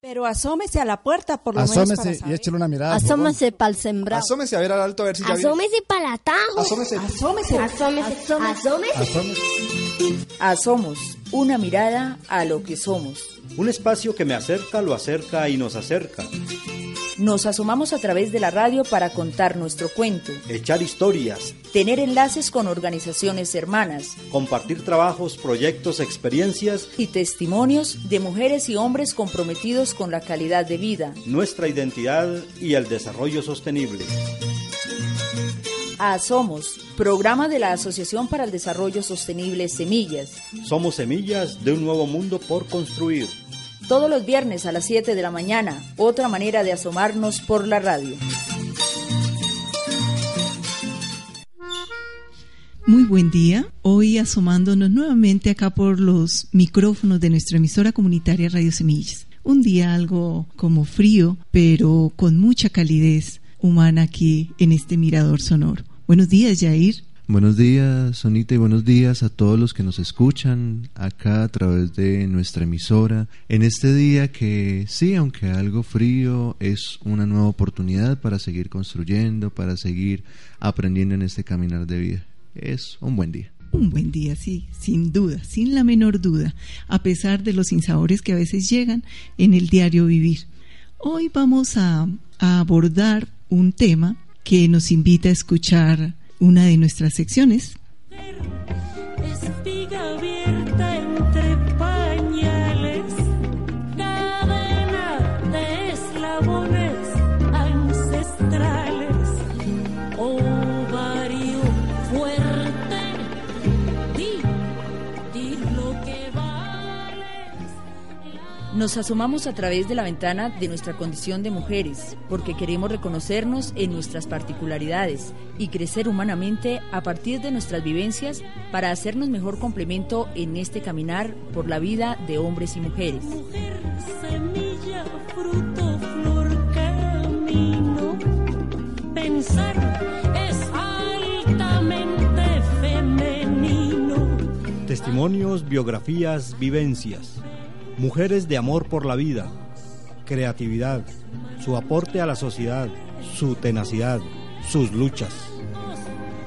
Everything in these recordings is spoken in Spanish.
Pero asómese a la puerta por lo menos Asómese para y échale una mirada. por Asómase pa'l sembrado. Asómese a ver al alto a ver si ya. Asómese para el atajo. Asómese. Asómese. Asómese. Asómese. Asómese. Asomos, una mirada a lo que somos. Un espacio que me acerca, lo acerca y nos acerca. Nos asomamos a través de la radio para contar nuestro cuento, Echar historias, tener enlaces con organizaciones hermanas compartir trabajos, proyectos, experiencias, y testimonios de mujeres y hombres comprometidos con la calidad de vida. nuestra identidad y el desarrollo sostenible. Asomos, programa de la Asociación para el Desarrollo Sostenible Semillas. Somos semillas de un nuevo mundo por construir. Todos los viernes a las 7 de la mañana, otra manera de asomarnos por la radio. Muy buen día. Hoy asomándonos nuevamente acá por los micrófonos de nuestra emisora comunitaria Radio Semillas. Un día algo como frío, pero con mucha calidez humana aquí en este mirador sonoro. Buenos días, Jair. Buenos días, Sonita, y buenos días a todos los que nos escuchan acá a través de nuestra emisora. En este día que sí, aunque algo frío, es una nueva oportunidad para seguir construyendo, para seguir aprendiendo en este caminar de vida. Es un buen día. Un buen día, sí, sin duda, sin la menor duda, a pesar de los sinsabores que a veces llegan en el diario vivir. Hoy vamos a, a abordar un tema que nos invita a escuchar una de nuestras secciones. Nos asomamos a través de la ventana de nuestra condición de mujeres, porque queremos reconocernos en nuestras particularidades y crecer humanamente a partir de nuestras vivencias para hacernos mejor complemento en este caminar por la vida de hombres y mujeres. Mujer, semilla, fruto, flor, camino. Pensar. Testimonios, biografías, vivencias. Mujeres de amor por la vida, creatividad, su aporte a la sociedad, su tenacidad, sus luchas.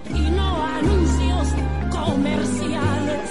y no anuncios comerciales.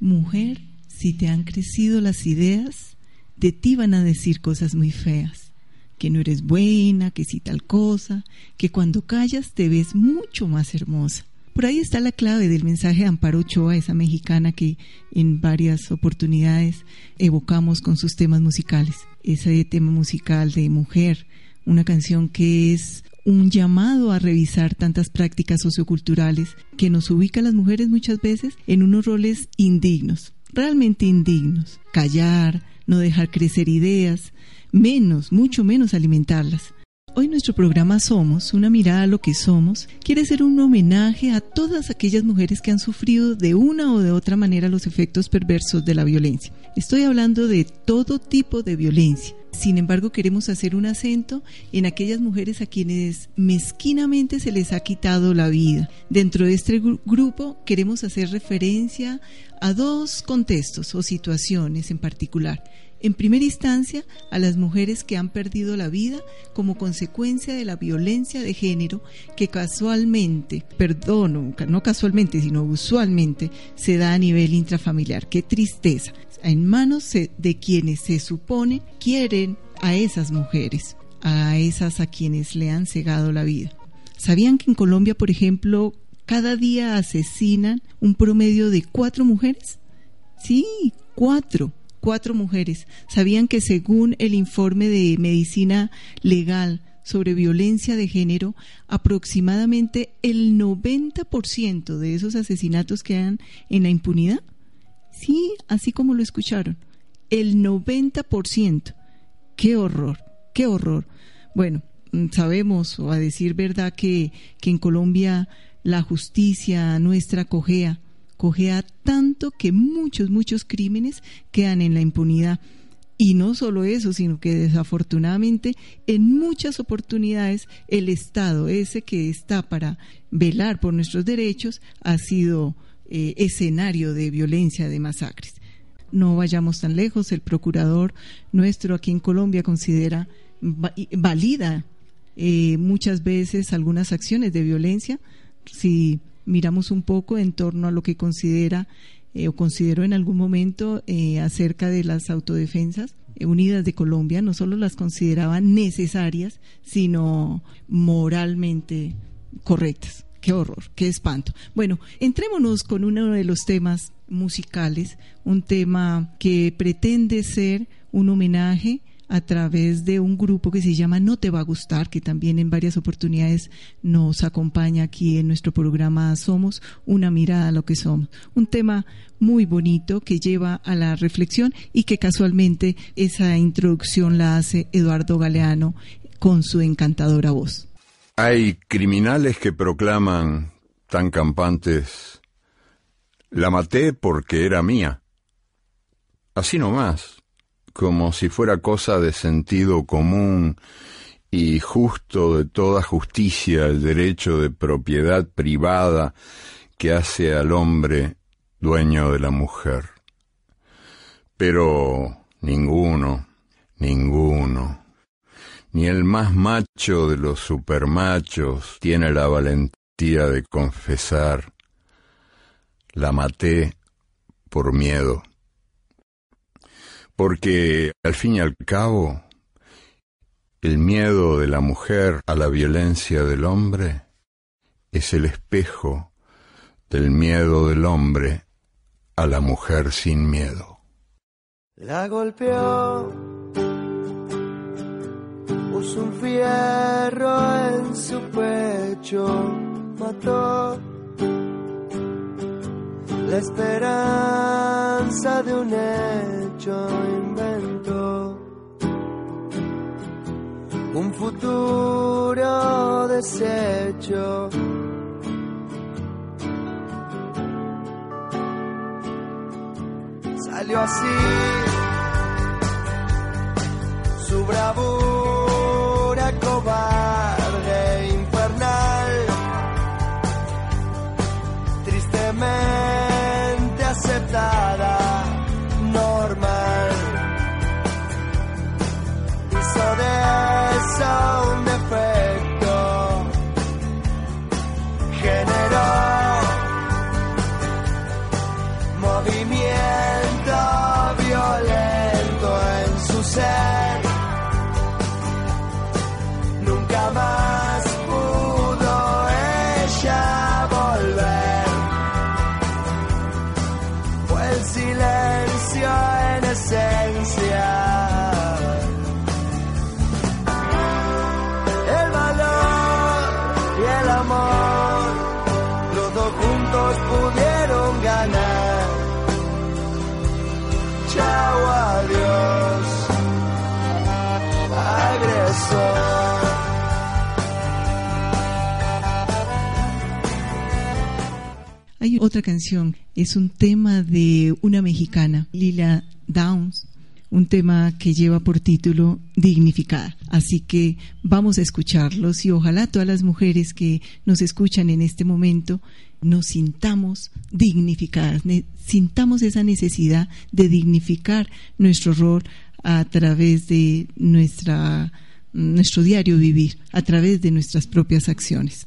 Mujer, si te han crecido las ideas, de ti van a decir cosas muy feas. Que no eres buena, que si tal cosa, que cuando callas te ves mucho más hermosa. Por ahí está la clave del mensaje de Amparo Ochoa, esa mexicana que en varias oportunidades evocamos con sus temas musicales. Ese tema musical de mujer, una canción que es un llamado a revisar tantas prácticas socioculturales que nos ubica las mujeres muchas veces en unos roles indignos, realmente indignos. Callar, no dejar crecer ideas, menos, mucho menos alimentarlas. Hoy nuestro programa Somos, una mirada a lo que somos, quiere ser un homenaje a todas aquellas mujeres que han sufrido de una o de otra manera los efectos perversos de la violencia. Estoy hablando de todo tipo de violencia. Sin embargo, queremos hacer un acento en aquellas mujeres a quienes mezquinamente se les ha quitado la vida. Dentro de este gru- grupo queremos hacer referencia a dos contextos o situaciones en particular. En primera instancia, a las mujeres que han perdido la vida como consecuencia de la violencia de género que casualmente, perdón, no casualmente, sino usualmente se da a nivel intrafamiliar. Qué tristeza. En manos de quienes se supone quieren a esas mujeres, a esas a quienes le han cegado la vida. ¿Sabían que en Colombia, por ejemplo, cada día asesinan un promedio de cuatro mujeres? Sí, cuatro, cuatro mujeres. ¿Sabían que según el informe de medicina legal sobre violencia de género, aproximadamente el 90% de esos asesinatos quedan en la impunidad? Sí, así como lo escucharon, el 90%. Qué horror, qué horror. Bueno, mm, sabemos, o a decir verdad, que, que en Colombia la justicia nuestra cojea, cojea tanto que muchos, muchos crímenes quedan en la impunidad. Y no solo eso, sino que desafortunadamente en muchas oportunidades el Estado, ese que está para velar por nuestros derechos, ha sido eh, escenario de violencia, de masacres. No vayamos tan lejos, el procurador nuestro aquí en Colombia considera valida eh, muchas veces algunas acciones de violencia. Si miramos un poco en torno a lo que considera eh, o consideró en algún momento eh, acerca de las autodefensas eh, unidas de Colombia, no solo las consideraba necesarias, sino moralmente correctas. Qué horror, qué espanto. Bueno, entrémonos con uno de los temas musicales, un tema que pretende ser un homenaje a través de un grupo que se llama No Te Va a Gustar, que también en varias oportunidades nos acompaña aquí en nuestro programa Somos, una mirada a lo que somos. Un tema muy bonito que lleva a la reflexión y que casualmente esa introducción la hace Eduardo Galeano con su encantadora voz. Hay criminales que proclaman tan campantes, la maté porque era mía. Así nomás como si fuera cosa de sentido común y justo de toda justicia el derecho de propiedad privada que hace al hombre dueño de la mujer. Pero ninguno, ninguno, ni el más macho de los supermachos tiene la valentía de confesar, la maté por miedo porque al fin y al cabo el miedo de la mujer a la violencia del hombre es el espejo del miedo del hombre a la mujer sin miedo. La golpeó, puso un fierro en su pecho, mató la esperanza de un hecho inventó un futuro desecho. Salió así su bravura otra canción, es un tema de una mexicana, Lila Downs, un tema que lleva por título Dignificada. Así que vamos a escucharlos y ojalá todas las mujeres que nos escuchan en este momento nos sintamos dignificadas, sintamos esa necesidad de dignificar nuestro rol a través de nuestra, nuestro diario vivir, a través de nuestras propias acciones.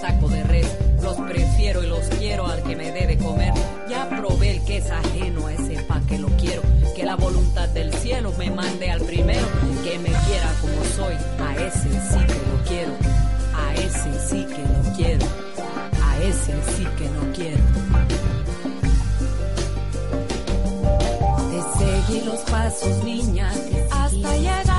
taco de res. Los prefiero y los quiero al que me debe comer. Ya probé el que es ajeno a ese pa' que lo quiero. Que la voluntad del cielo me mande al primero. Que me quiera como soy, a ese sí que lo quiero. A ese sí que lo quiero. A ese sí que no quiero. Te seguí los pasos, niña, hasta llegar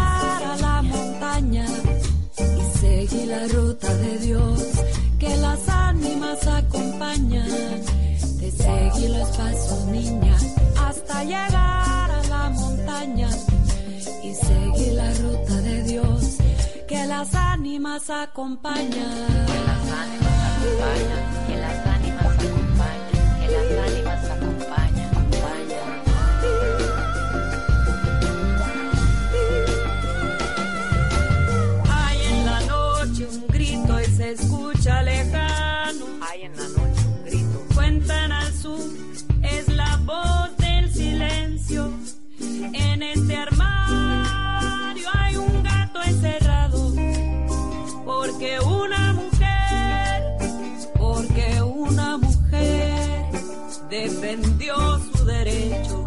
ánimas. Que las ánimas acompañan, que las defendió su derecho.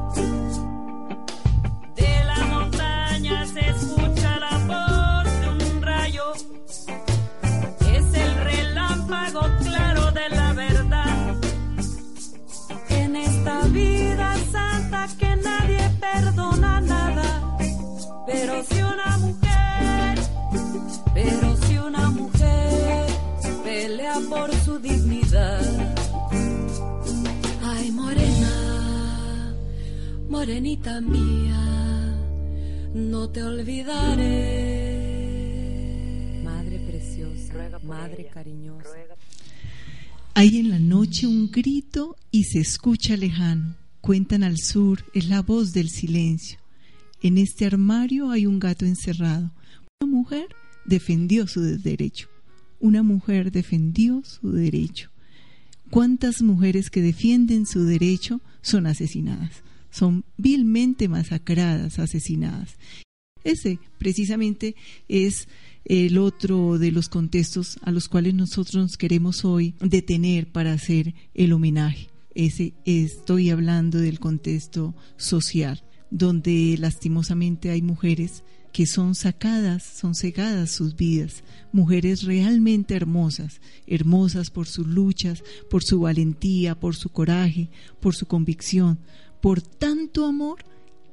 Morenita mía, no te olvidaré. Madre preciosa, madre cariñosa. Hay en la noche un grito y se escucha lejano. Cuentan al sur, es la voz del silencio. En este armario hay un gato encerrado. Una mujer defendió su derecho. Una mujer defendió su derecho. ¿Cuántas mujeres que defienden su derecho son asesinadas? Son vilmente masacradas, asesinadas. Ese precisamente es el otro de los contextos a los cuales nosotros nos queremos hoy detener para hacer el homenaje. Ese estoy hablando del contexto social, donde lastimosamente hay mujeres que son sacadas, son cegadas sus vidas, mujeres realmente hermosas, hermosas por sus luchas, por su valentía, por su coraje, por su convicción, por tanto amor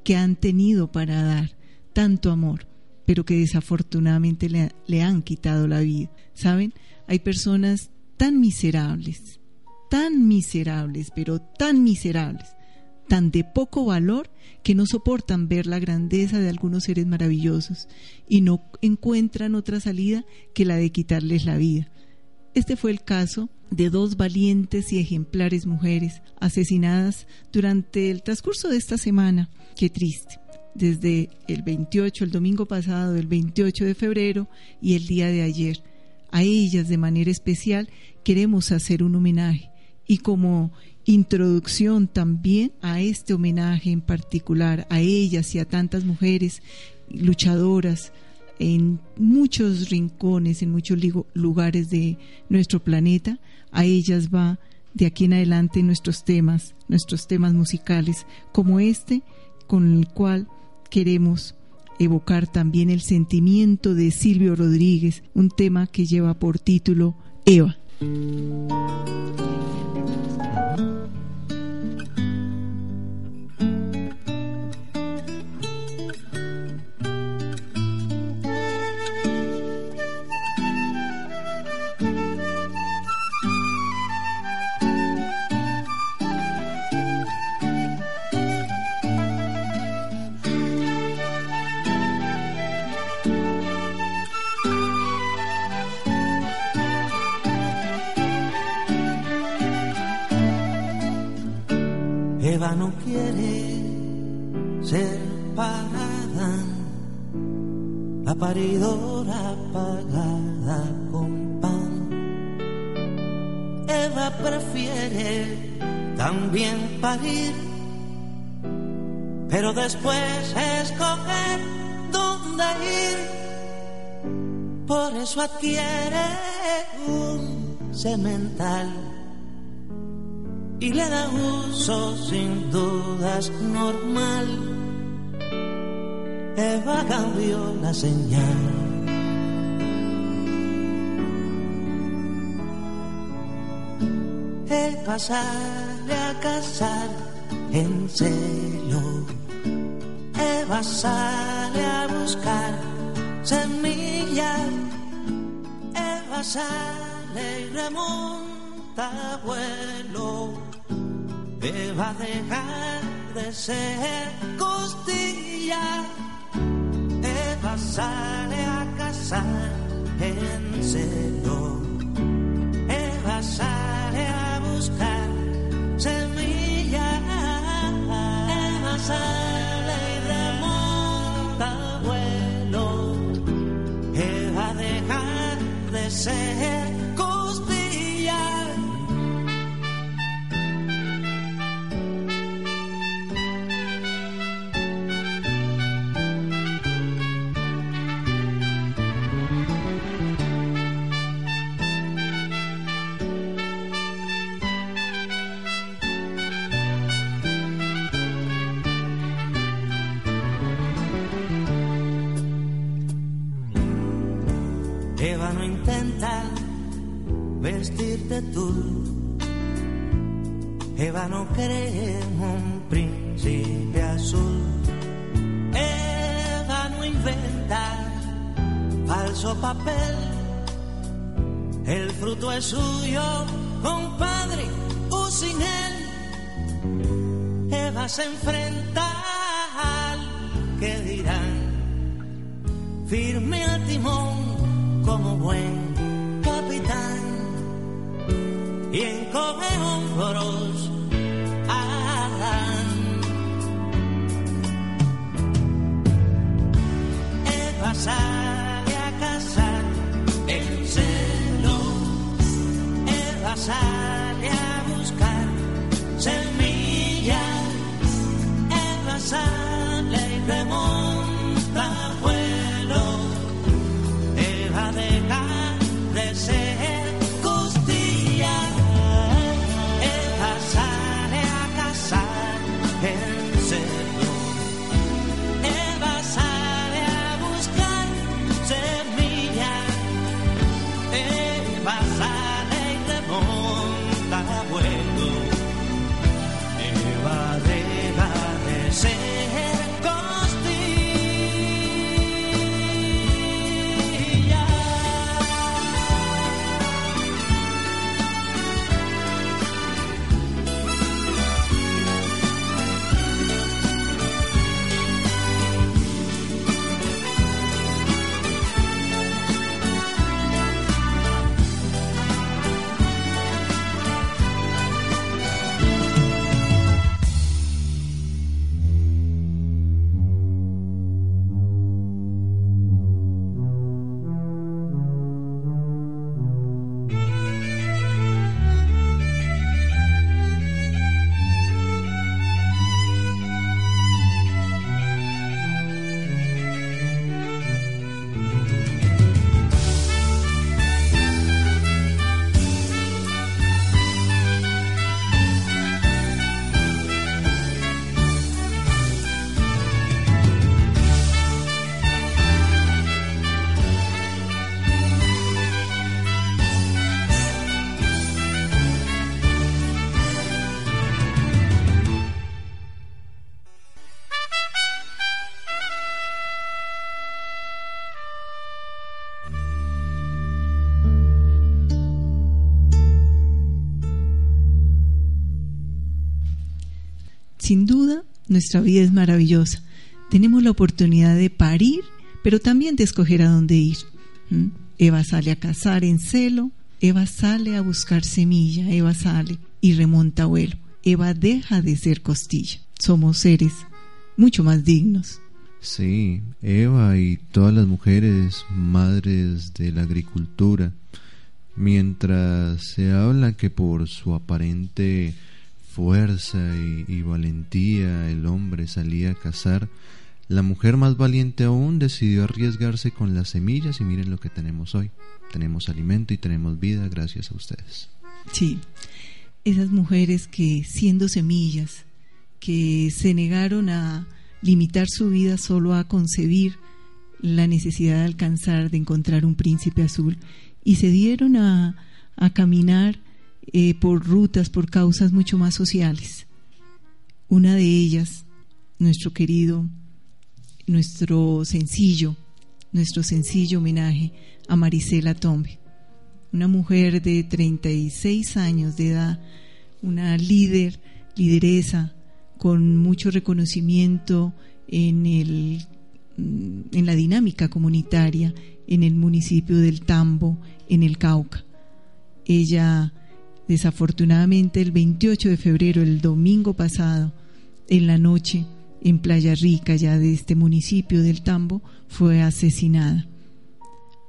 que han tenido para dar, tanto amor, pero que desafortunadamente le, le han quitado la vida. ¿Saben? Hay personas tan miserables, tan miserables, pero tan miserables, tan de poco valor que no soportan ver la grandeza de algunos seres maravillosos y no encuentran otra salida que la de quitarles la vida. Este fue el caso de dos valientes y ejemplares mujeres asesinadas durante el transcurso de esta semana. Qué triste. Desde el 28, el domingo pasado, el 28 de febrero y el día de ayer. A ellas de manera especial queremos hacer un homenaje y como introducción también a este homenaje en particular, a ellas y a tantas mujeres luchadoras en muchos rincones, en muchos lugares de nuestro planeta, a ellas va de aquí en adelante nuestros temas, nuestros temas musicales, como este con el cual queremos evocar también el sentimiento de Silvio Rodríguez, un tema que lleva por título Eva. Adquiere un semental y le da uso sin dudas normal. Eva cambió la señal. Eva sale a cazar en celo. Eva sale a buscar Y remonta vuelo. Eva a dejar de ser costilla. Eva sale a cazar en celo. Eva sale a buscar semillas. Eva sale de Eva no cree en un príncipe azul. Eva no inventa falso papel. El fruto es suyo, compadre, o sin él. Eva se enfrenta al que dirán, firme al timón como buen y encoge hombros Adán. Eva sale a cazar el celo, Eva sale a buscar semillas, Eva sale Sin duda, nuestra vida es maravillosa. Tenemos la oportunidad de parir, pero también de escoger a dónde ir. Eva sale a cazar en celo, Eva sale a buscar semilla, Eva sale y remonta vuelo. Eva deja de ser costilla. Somos seres mucho más dignos. Sí, Eva y todas las mujeres madres de la agricultura, mientras se habla que por su aparente fuerza y, valentía el hombre salía a cazar, la mujer más valiente aún decidió arriesgarse con las semillas y miren lo que tenemos hoy. Tenemos alimento y tenemos vida gracias a ustedes. Sí, esas mujeres que siendo semillas, que se negaron a limitar su vida solo a concebir la necesidad de alcanzar, de encontrar un príncipe azul, y se dieron a, a caminar eh, por rutas, por causas mucho más sociales. Una de ellas, nuestro querido, nuestro sencillo, nuestro sencillo homenaje a Marisela Tombe, una mujer de 36 años de edad, una líder, lideresa, con mucho reconocimiento en, el, mm, en la dinámica comunitaria en el municipio del Tambo, en el Cauca. Ella Desafortunadamente, el 28 de febrero, el domingo pasado, en la noche, en Playa Rica, ya de este municipio del Tambo, fue asesinada.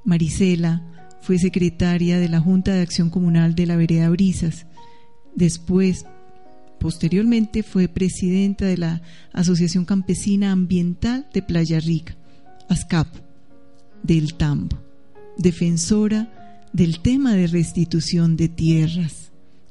Marisela fue secretaria de la Junta de Acción Comunal de la Vereda Brisas. Después, posteriormente, fue presidenta de la Asociación Campesina Ambiental de Playa Rica, ASCAP, del Tambo, defensora del tema de restitución de tierras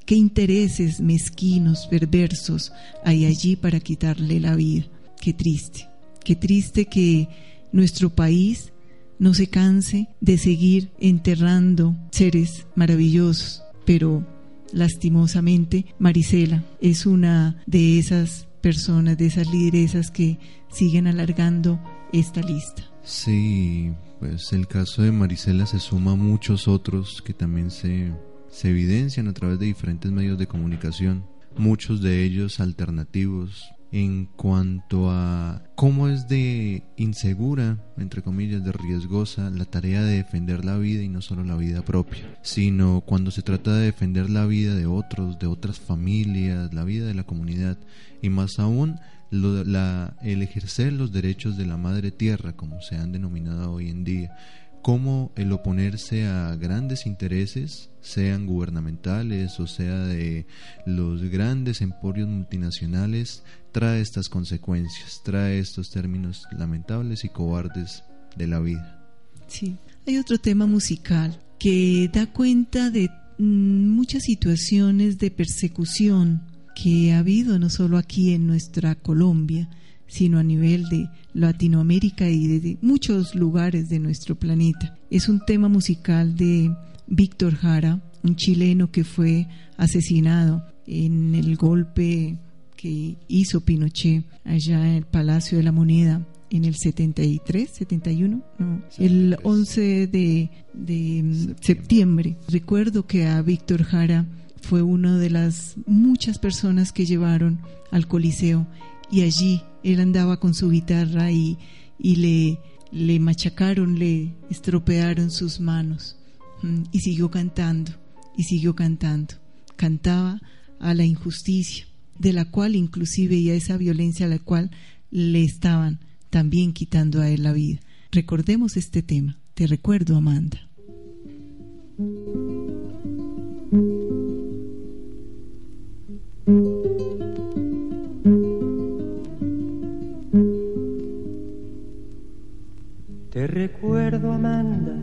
qué intereses mezquinos, perversos hay allí para quitarle la vida. Qué triste, qué triste que nuestro país no se canse de seguir enterrando seres maravillosos, pero lastimosamente Marisela es una de esas personas, de esas lideresas que siguen alargando esta lista. Sí, pues el caso de Marisela se suma a muchos otros que también se se evidencian a través de diferentes medios de comunicación, muchos de ellos alternativos en cuanto a cómo es de insegura, entre comillas, de riesgosa la tarea de defender la vida y no solo la vida propia, sino cuando se trata de defender la vida de otros, de otras familias, la vida de la comunidad y más aún el ejercer los derechos de la madre tierra, como se han denominado hoy en día, cómo el oponerse a grandes intereses, sean gubernamentales o sea de los grandes emporios multinacionales, trae estas consecuencias, trae estos términos lamentables y cobardes de la vida. Sí, hay otro tema musical que da cuenta de mm, muchas situaciones de persecución que ha habido no solo aquí en nuestra Colombia, sino a nivel de Latinoamérica y de muchos lugares de nuestro planeta. Es un tema musical de Víctor Jara, un chileno que fue asesinado en el golpe que hizo Pinochet allá en el Palacio de la Moneda en el 73, 71, no, el 11 de, de septiembre. Recuerdo que a Víctor Jara fue una de las muchas personas que llevaron al Coliseo y allí él andaba con su guitarra y, y le, le machacaron, le estropearon sus manos. mm, y siguió cantando y siguió cantando. Cantaba a la injusticia, de la cual inclusive y a esa violencia a la cual le estaban también quitando a él la vida. Recordemos este tema. Te recuerdo, Amanda. Te recuerdo, Amanda,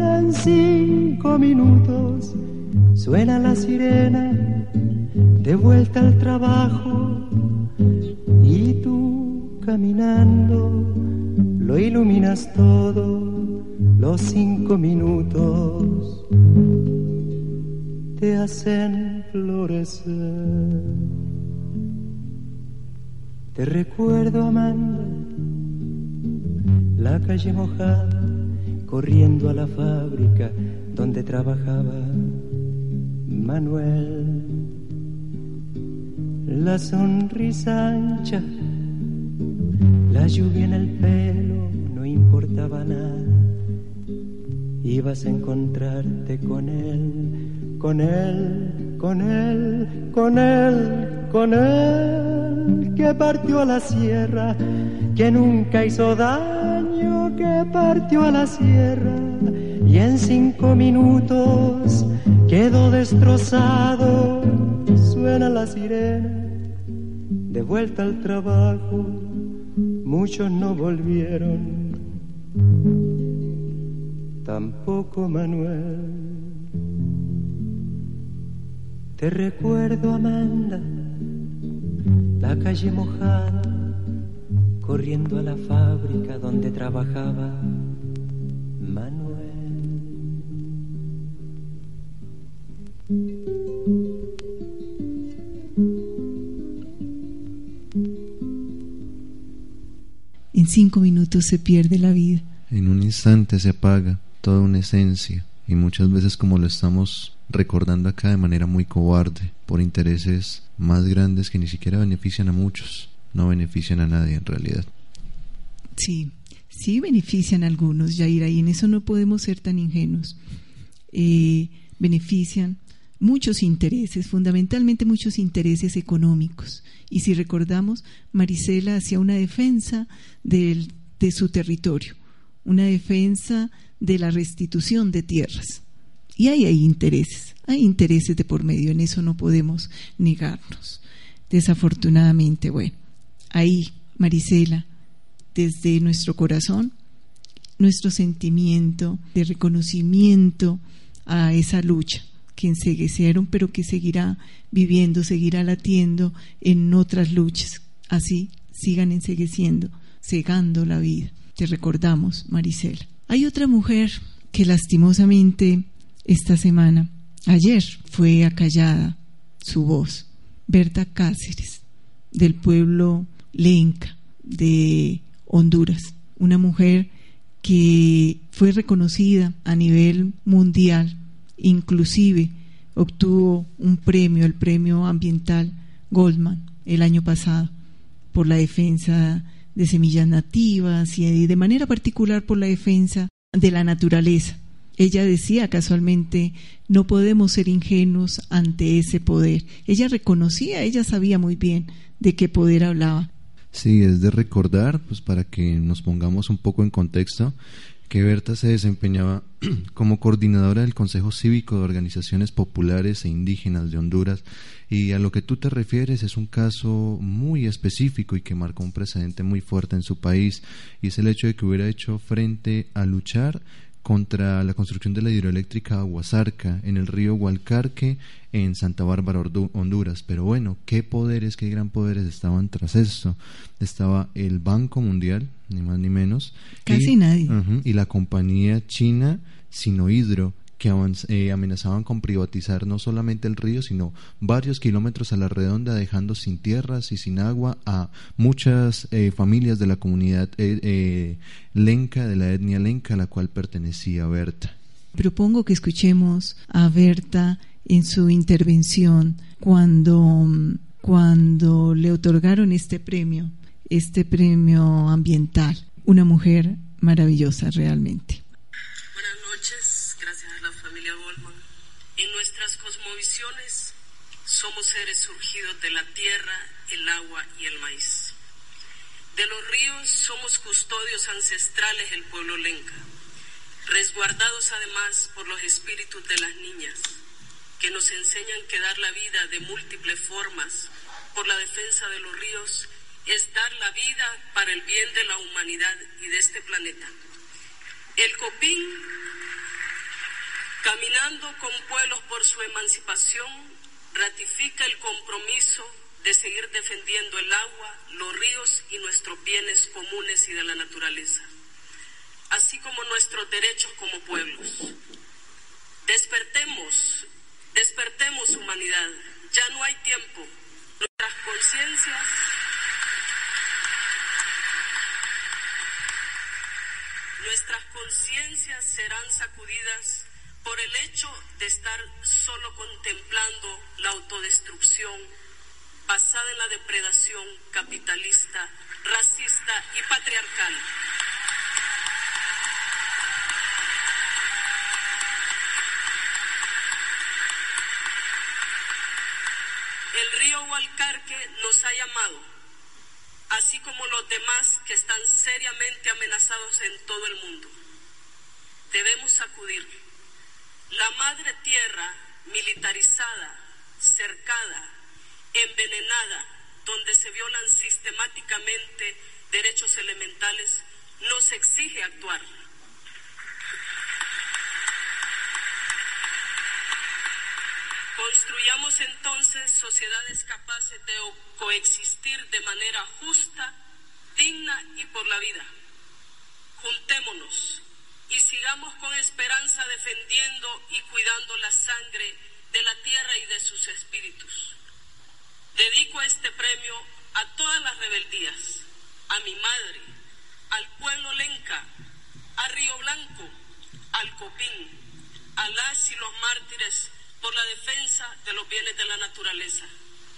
en cinco minutos. Suena la sirena, de vuelta al trabajo, caminando, lo iluminas todo, los cinco minutos te hacen florecer. Te recuerdo, Amanda, la calle mojada, corriendo a la fábrica donde trabajaba Manuel. La sonrisa ancha, la lluvia en el pelo, no importaba nada. Ibas a encontrarte con él, con él, con él, con él, con él, que partió a la sierra, que nunca hizo daño, que partió a la sierra y en cinco minutos quedó destrozado. Suena la sirena, de vuelta al trabajo, muchos no volvieron, tampoco Manuel. Te recuerdo, Amanda, la calle mojada, corriendo a la fábrica donde trabajaba Manuel. En cinco minutos se pierde la vida. En un instante se apaga toda una esencia y muchas veces como lo estamos recordando acá de manera muy cobarde por intereses más grandes que ni siquiera benefician a muchos, no benefician a nadie en realidad. Sí, sí benefician a algunos, Yaira, y en eso no podemos ser tan ingenuos. Eh, benefician muchos intereses, fundamentalmente muchos intereses económicos. Y si recordamos, Marisela hacía una defensa de su territorio, una defensa de la restitución de tierras. Y ahí hay intereses, hay intereses de por medio, en eso no podemos negarnos. Desafortunadamente, bueno, ahí, Marisela, desde nuestro corazón, nuestro sentimiento de reconocimiento a esa lucha que enseguecieron, pero que seguirá viviendo, seguirá latiendo en otras luchas. Así sigan ensegueciendo, cegando la vida. Te recordamos, Marisela. Hay otra mujer que lastimosamente esta semana, ayer, fue acallada su voz, Berta Cáceres, del pueblo Lenca de Honduras, una mujer que fue reconocida a nivel mundial inclusive obtuvo un premio, el premio ambiental Goldman, el año pasado, por la defensa de semillas nativas y de manera particular por la defensa de la naturaleza. Ella decía casualmente, no podemos ser ingenuos ante ese poder. Ella reconocía, ella sabía muy bien de qué poder hablaba. Sí, es de recordar, pues para que nos pongamos un poco en contexto, que Berta se desempeñaba como coordinadora del Consejo Cívico de Organizaciones Populares e Indígenas de Honduras. Y a lo que tú te refieres es un caso muy específico y que marcó un precedente muy fuerte en su país y es el hecho de que hubiera hecho frente a luchar contra la construcción de la hidroeléctrica Aguasarca en el río Hualcarque en Santa Bárbara, Honduras. Pero bueno, ¿qué poderes, qué gran poderes estaban tras esto? Estaba el Banco Mundial, ni más ni menos. Casi nadie. y la compañía china Sinohidro, que eh, amenazaban con privatizar no solamente el río, sino varios kilómetros a la redonda, dejando sin tierras y sin agua a muchas eh, familias de la comunidad eh, lenca, de la etnia lenca, a la cual pertenecía Berta. Propongo que escuchemos a Berta en su intervención cuando, cuando le otorgaron este premio, este premio ambiental. Una mujer maravillosa realmente. Nuestras cosmovisiones somos seres surgidos de la tierra, el agua y el maíz. De los ríos somos custodios ancestrales del pueblo lenca, resguardados además por los espíritus de las niñas, que nos enseñan que dar la vida de múltiples formas por la defensa de los ríos es dar la vida para el bien de la humanidad y de este planeta. El copín Caminando con pueblos por su emancipación, ratifica el compromiso de seguir defendiendo el agua, los ríos y nuestros bienes comunes y de la naturaleza, así como nuestros derechos como pueblos. Despertemos, despertemos humanidad, ya no hay tiempo. Nuestras conciencias nuestras conciencias serán sacudidas por el hecho de estar solo contemplando la autodestrucción basada en la depredación capitalista, racista y patriarcal. El río Hualcarque nos ha llamado, así como los demás que están seriamente amenazados en todo el mundo. Debemos sacudir. La madre tierra militarizada, cercada, envenenada, donde se violan sistemáticamente derechos elementales, nos exige actuar. Construyamos entonces sociedades capaces de coexistir de manera justa, digna y por la vida. Juntémonos y sigamos con esperanza defendiendo y cuidando la sangre de la tierra y de sus espíritus. Dedico este premio a todas las rebeldías, a mi madre, al pueblo lenca, a Río Blanco, al Copín, a las y los mártires por la defensa de los bienes de la naturaleza.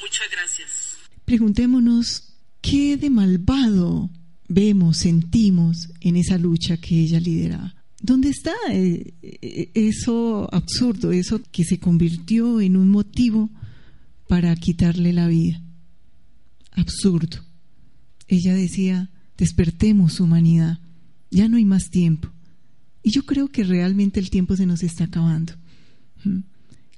Muchas gracias. Preguntémonos qué de malvado vemos, sentimos en esa lucha que ella lideraba. ¿Dónde está eh, eh, eso absurdo, eso que se convirtió en un motivo para quitarle la vida? Absurdo. Ella decía, despertemos humanidad, ya no hay más tiempo. Y yo creo que realmente el tiempo se nos está acabando. ¿Mm?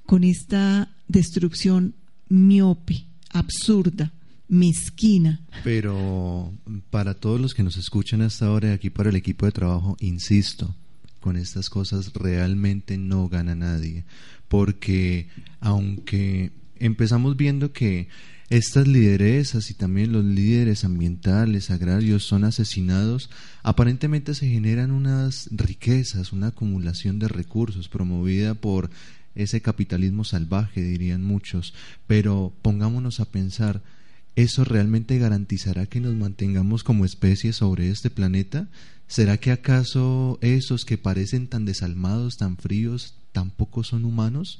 Con esta destrucción miope, absurda, mezquina. Pero para todos los que nos escuchan hasta ahora, aquí para el equipo de trabajo, insisto, con estas cosas realmente no gana nadie, porque aunque empezamos viendo que estas lideresas y también los líderes ambientales, agrarios son asesinados, aparentemente se generan unas riquezas, una acumulación de recursos promovida por ese capitalismo salvaje, dirían muchos, pero pongámonos a pensar, ¿eso realmente garantizará que nos mantengamos como especie sobre este planeta? ¿Será que acaso esos que parecen tan desalmados, tan fríos, tampoco son humanos?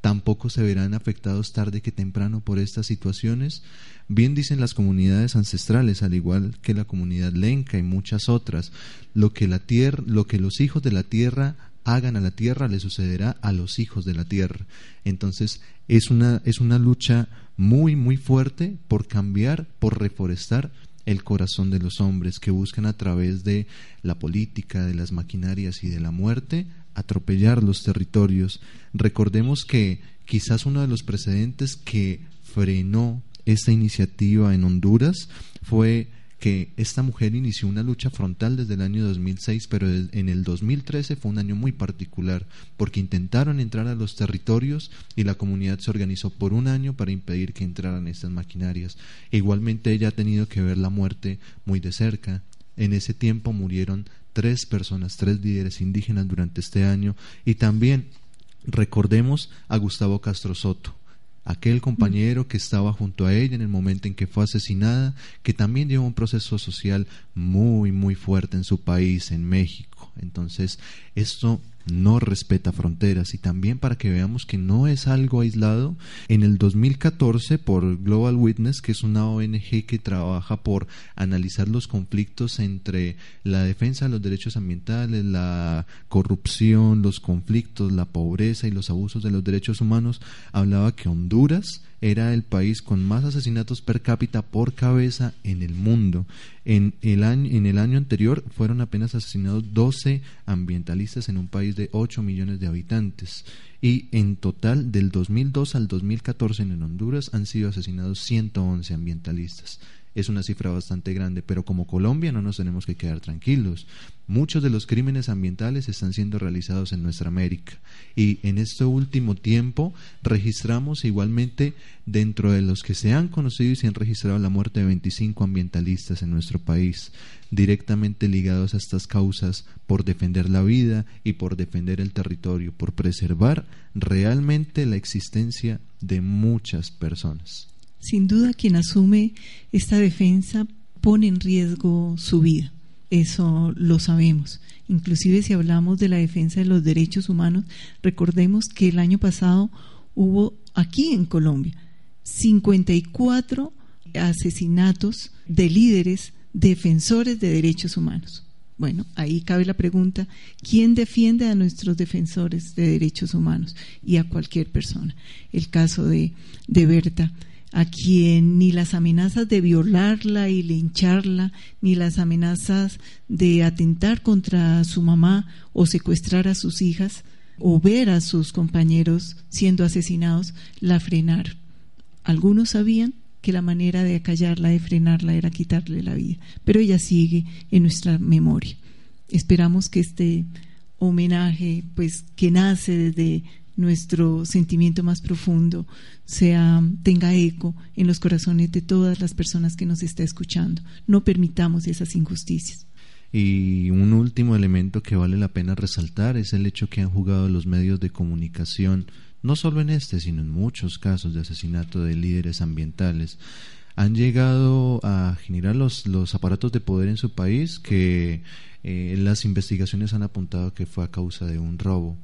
¿Tampoco se verán afectados tarde que temprano por estas situaciones? Bien dicen las comunidades ancestrales, al igual que la comunidad lenca y muchas otras, lo que la tierra, lo que los hijos de la tierra hagan a la tierra le sucederá a los hijos de la tierra. Entonces, es una es una lucha muy muy fuerte por cambiar, por reforestar el corazón de los hombres que buscan a través de la política, de las maquinarias y de la muerte atropellar los territorios. Recordemos que quizás uno de los precedentes que frenó esta iniciativa en Honduras fue que esta mujer inició una lucha frontal desde el año 2006, pero en el 2013 fue un año muy particular, porque intentaron entrar a los territorios y la comunidad se organizó por un año para impedir que entraran estas maquinarias. igualmente ella ha tenido que ver la muerte muy de cerca. En ese tiempo murieron tres personas, tres líderes indígenas durante este año y también recordemos a Gustavo Castro Soto aquel compañero que estaba junto a ella en el momento en que fue asesinada, que también llevó un proceso social muy, muy fuerte en su país, en México. Entonces, esto no respeta fronteras. Y también para que veamos que no es algo aislado, en el 2014 por Global Witness, que es una ONG que trabaja por analizar los conflictos entre la defensa de los derechos ambientales, la corrupción, los conflictos, la pobreza y los abusos de los derechos humanos, hablaba que Honduras era el país con más asesinatos per cápita por cabeza en el mundo. En el año, en el año anterior fueron apenas asesinados 12 ambientalistas en un país de 8 millones de habitantes. Y en total, del 2002 al 2014 en Honduras han sido asesinados 111 ambientalistas. Es una cifra bastante grande, pero como Colombia no nos tenemos que quedar tranquilos. Muchos de los crímenes ambientales están siendo realizados en nuestra América y en este último tiempo registramos igualmente dentro de los que se han conocido y se han registrado la muerte de 25 ambientalistas en nuestro país, directamente ligados a estas causas por defender la vida y por defender el territorio, por preservar realmente la existencia de muchas personas. Sin duda quien asume esta defensa pone en riesgo su vida eso lo sabemos. Inclusive si hablamos de la defensa de los derechos humanos, recordemos que el año pasado hubo aquí en Colombia 54 asesinatos de líderes defensores de derechos humanos. Bueno, ahí cabe la pregunta, ¿quién defiende a nuestros defensores de derechos humanos y a cualquier persona? El caso de, de Berta a quien ni las amenazas de violarla y lincharla, ni las amenazas de atentar contra su mamá o secuestrar a sus hijas o ver a sus compañeros siendo asesinados, la frenaron. Algunos sabían que la manera de acallarla, de frenarla, era quitarle la vida, pero ella sigue en nuestra memoria. Esperamos que este homenaje, pues que nace desde nuestro sentimiento más profundo sea tenga eco en los corazones de todas las personas que nos está escuchando. No permitamos esas injusticias. Y un último elemento que vale la pena resaltar es el hecho que han jugado los medios de comunicación, no solo en este, sino en muchos casos de asesinato de líderes ambientales. Han llegado a generar los, los aparatos de poder en su país que eh, las investigaciones han apuntado que fue a causa de un robo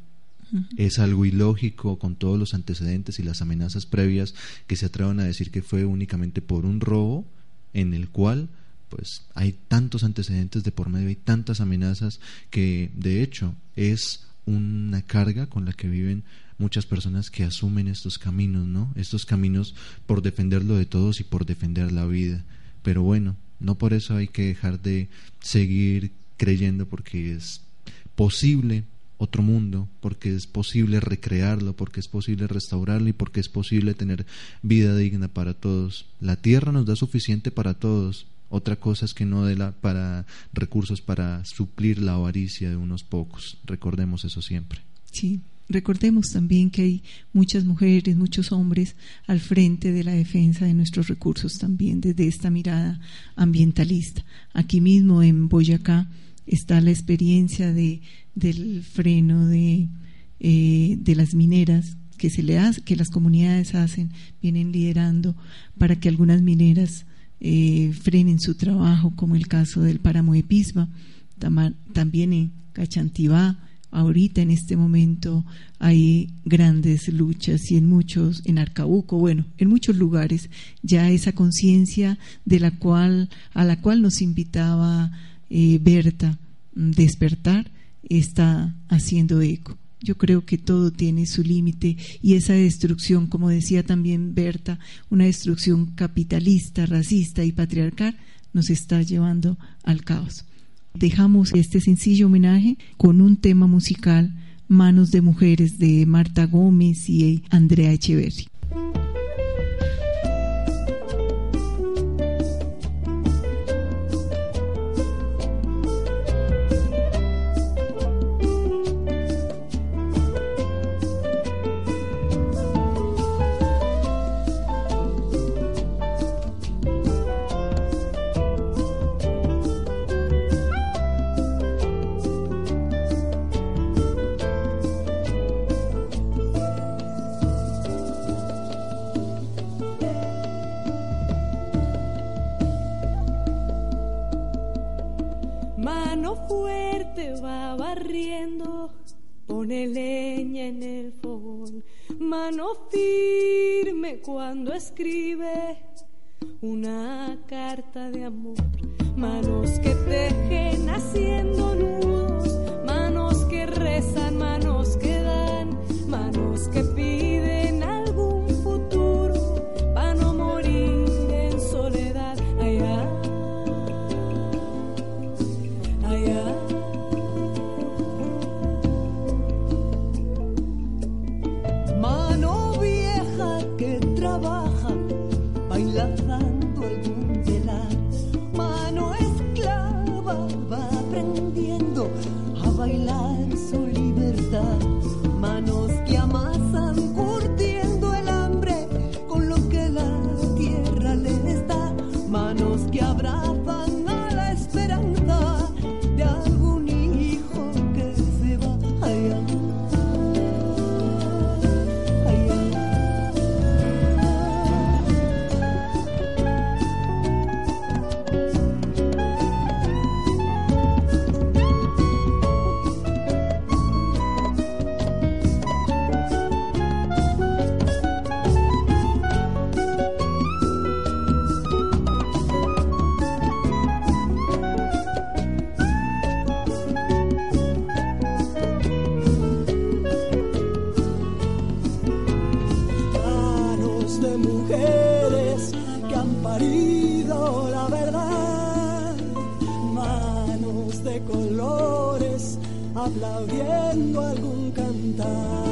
es algo ilógico con todos los antecedentes y las amenazas previas que se atrevan a decir que fue únicamente por un robo en el cual pues hay tantos antecedentes de por medio, hay tantas amenazas que de hecho es una carga con la que viven muchas personas que asumen estos caminos, ¿no? Estos caminos por defenderlo de todos y por defender la vida. Pero bueno, no por eso hay que dejar de seguir creyendo porque es posible otro mundo, porque es posible recrearlo, porque es posible restaurarlo y porque es posible tener vida digna para todos. La tierra nos da suficiente para todos. Otra cosa es que no dé para recursos para suplir la avaricia de unos pocos. Recordemos eso siempre. Sí, recordemos también que hay muchas mujeres, muchos hombres al frente de la defensa de nuestros recursos también desde esta mirada ambientalista. Aquí mismo en Boyacá está la experiencia de del freno de, eh, de las mineras que se le hace, que las comunidades hacen, vienen liderando para que algunas mineras eh, frenen su trabajo, como el caso del páramo de Pisba, también en Cachantibá, ahorita en este momento hay grandes luchas y en muchos, en Arcabuco, bueno, en muchos lugares ya esa conciencia de la cual, a la cual nos invitaba eh, Berta, mm, despertar, está haciendo eco. Yo creo que todo tiene su límite y esa destrucción, como decía también Berta, una destrucción capitalista, racista y patriarcal, nos está llevando al caos. Dejamos este sencillo homenaje con un tema musical, Manos de Mujeres, de Marta Gómez y Andrea Echeverri. Baila dando algún velar parido la verdad. Manos de colores aplaudiendo algún cantar.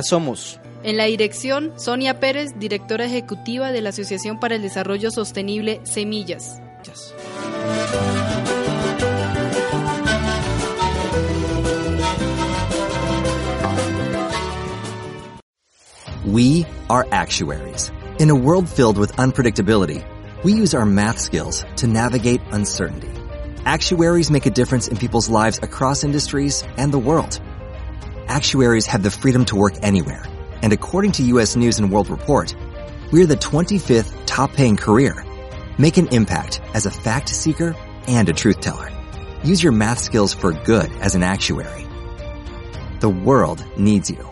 Asomos. En la dirección, Sonia Pérez, directora ejecutiva de la Asociación para el Desarrollo Sostenible Semillas. We are actuaries. In a world filled with unpredictability, we use our math skills to navigate uncertainty. Actuaries make a difference in people's lives across industries and the world. Actuaries have the freedom to work anywhere, and according to US News and World Report, we're the 25th top paying career. Make an impact as a fact seeker and a truth teller. Use your math skills for good as an actuary. The world needs you.